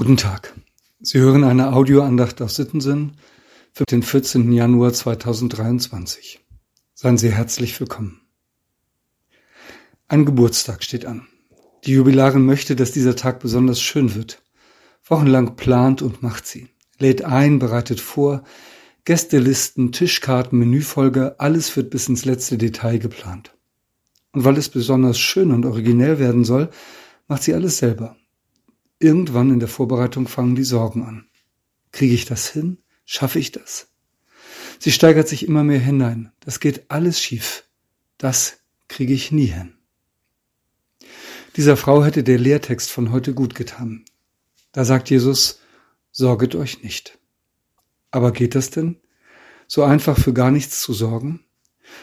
Guten Tag. Sie hören eine Audioandacht aus Sittensinn für den 14. Januar 2023. Seien Sie herzlich willkommen. Ein Geburtstag steht an. Die Jubilarin möchte, dass dieser Tag besonders schön wird. Wochenlang plant und macht sie. Lädt ein, bereitet vor, Gästelisten, Tischkarten, Menüfolge, alles wird bis ins letzte Detail geplant. Und weil es besonders schön und originell werden soll, macht sie alles selber. Irgendwann in der Vorbereitung fangen die Sorgen an. Kriege ich das hin? Schaffe ich das? Sie steigert sich immer mehr hinein. Das geht alles schief. Das kriege ich nie hin. Dieser Frau hätte der Lehrtext von heute gut getan. Da sagt Jesus, sorget euch nicht. Aber geht das denn? So einfach für gar nichts zu sorgen?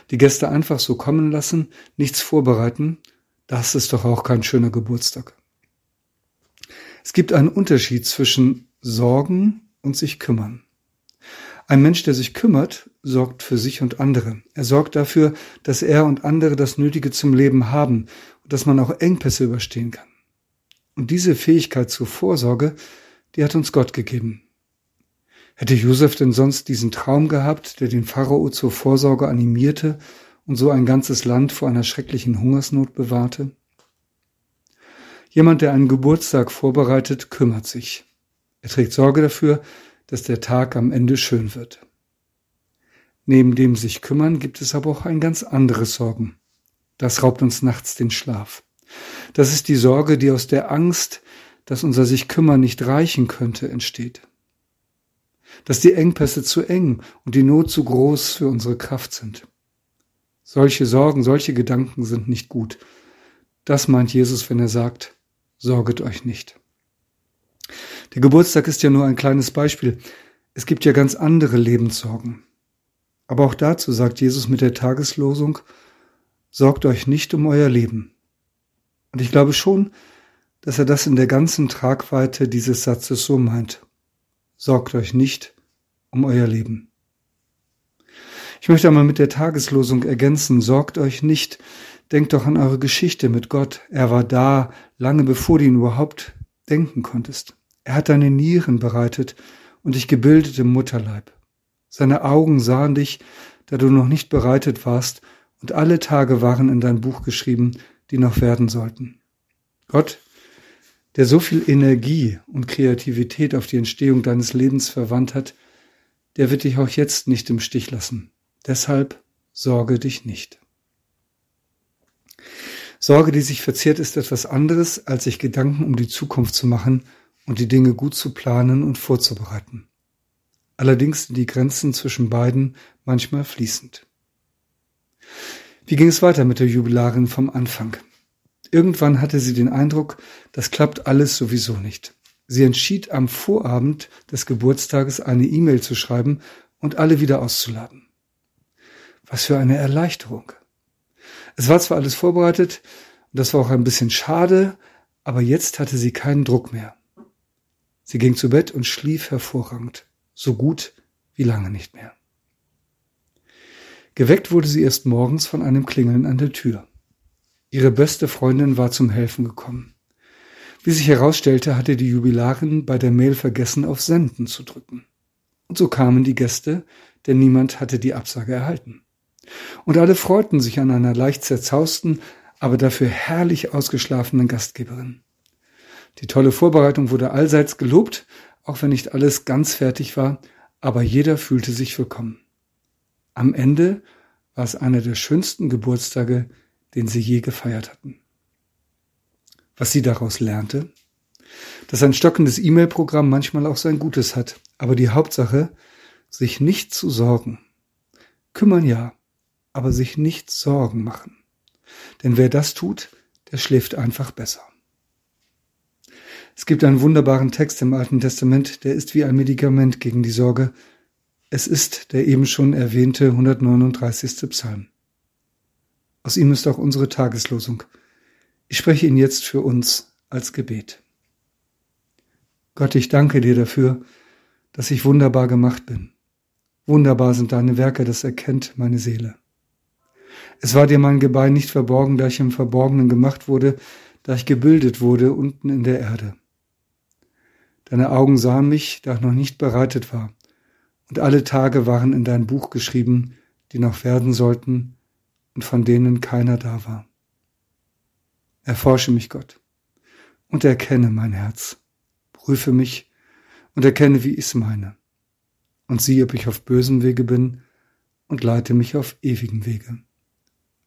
Die Gäste einfach so kommen lassen, nichts vorbereiten? Das ist doch auch kein schöner Geburtstag. Es gibt einen Unterschied zwischen Sorgen und sich kümmern. Ein Mensch, der sich kümmert, sorgt für sich und andere. Er sorgt dafür, dass er und andere das Nötige zum Leben haben und dass man auch Engpässe überstehen kann. Und diese Fähigkeit zur Vorsorge, die hat uns Gott gegeben. Hätte Josef denn sonst diesen Traum gehabt, der den Pharao zur Vorsorge animierte und so ein ganzes Land vor einer schrecklichen Hungersnot bewahrte? Jemand, der einen Geburtstag vorbereitet, kümmert sich. Er trägt Sorge dafür, dass der Tag am Ende schön wird. Neben dem sich kümmern gibt es aber auch ein ganz anderes Sorgen. Das raubt uns nachts den Schlaf. Das ist die Sorge, die aus der Angst, dass unser sich kümmern nicht reichen könnte, entsteht. Dass die Engpässe zu eng und die Not zu groß für unsere Kraft sind. Solche Sorgen, solche Gedanken sind nicht gut. Das meint Jesus, wenn er sagt, sorget euch nicht. Der Geburtstag ist ja nur ein kleines Beispiel. Es gibt ja ganz andere Lebenssorgen. Aber auch dazu sagt Jesus mit der Tageslosung, sorgt euch nicht um euer Leben. Und ich glaube schon, dass er das in der ganzen Tragweite dieses Satzes so meint. Sorgt euch nicht um euer Leben. Ich möchte einmal mit der Tageslosung ergänzen, sorgt euch nicht, Denkt doch an eure Geschichte mit Gott. Er war da, lange bevor du ihn überhaupt denken konntest. Er hat deine Nieren bereitet und dich gebildet im Mutterleib. Seine Augen sahen dich, da du noch nicht bereitet warst, und alle Tage waren in dein Buch geschrieben, die noch werden sollten. Gott, der so viel Energie und Kreativität auf die Entstehung deines Lebens verwandt hat, der wird dich auch jetzt nicht im Stich lassen. Deshalb sorge dich nicht. Sorge, die sich verzehrt, ist etwas anderes, als sich Gedanken um die Zukunft zu machen und die Dinge gut zu planen und vorzubereiten. Allerdings sind die Grenzen zwischen beiden manchmal fließend. Wie ging es weiter mit der Jubilarin vom Anfang? Irgendwann hatte sie den Eindruck, das klappt alles sowieso nicht. Sie entschied am Vorabend des Geburtstages eine E-Mail zu schreiben und alle wieder auszuladen. Was für eine Erleichterung. Es war zwar alles vorbereitet, das war auch ein bisschen schade, aber jetzt hatte sie keinen Druck mehr. Sie ging zu Bett und schlief hervorragend, so gut wie lange nicht mehr. Geweckt wurde sie erst morgens von einem Klingeln an der Tür. Ihre beste Freundin war zum Helfen gekommen. Wie sich herausstellte, hatte die Jubilarin bei der Mail vergessen, auf Senden zu drücken. Und so kamen die Gäste, denn niemand hatte die Absage erhalten. Und alle freuten sich an einer leicht zerzausten, aber dafür herrlich ausgeschlafenen Gastgeberin. Die tolle Vorbereitung wurde allseits gelobt, auch wenn nicht alles ganz fertig war, aber jeder fühlte sich willkommen. Am Ende war es einer der schönsten Geburtstage, den sie je gefeiert hatten. Was sie daraus lernte? Dass ein stockendes E-Mail-Programm manchmal auch sein Gutes hat, aber die Hauptsache, sich nicht zu sorgen. Kümmern ja, aber sich nicht Sorgen machen. Denn wer das tut, der schläft einfach besser. Es gibt einen wunderbaren Text im Alten Testament, der ist wie ein Medikament gegen die Sorge. Es ist der eben schon erwähnte 139. Psalm. Aus ihm ist auch unsere Tageslosung. Ich spreche ihn jetzt für uns als Gebet. Gott, ich danke dir dafür, dass ich wunderbar gemacht bin. Wunderbar sind deine Werke, das erkennt meine Seele. Es war dir mein Gebein nicht verborgen, da ich im Verborgenen gemacht wurde, da ich gebildet wurde unten in der Erde. Deine Augen sahen mich, da ich noch nicht bereitet war, und alle Tage waren in dein Buch geschrieben, die noch werden sollten und von denen keiner da war. Erforsche mich, Gott, und erkenne mein Herz. Prüfe mich und erkenne, wie ich's meine. Und sieh, ob ich auf bösem Wege bin und leite mich auf ewigem Wege.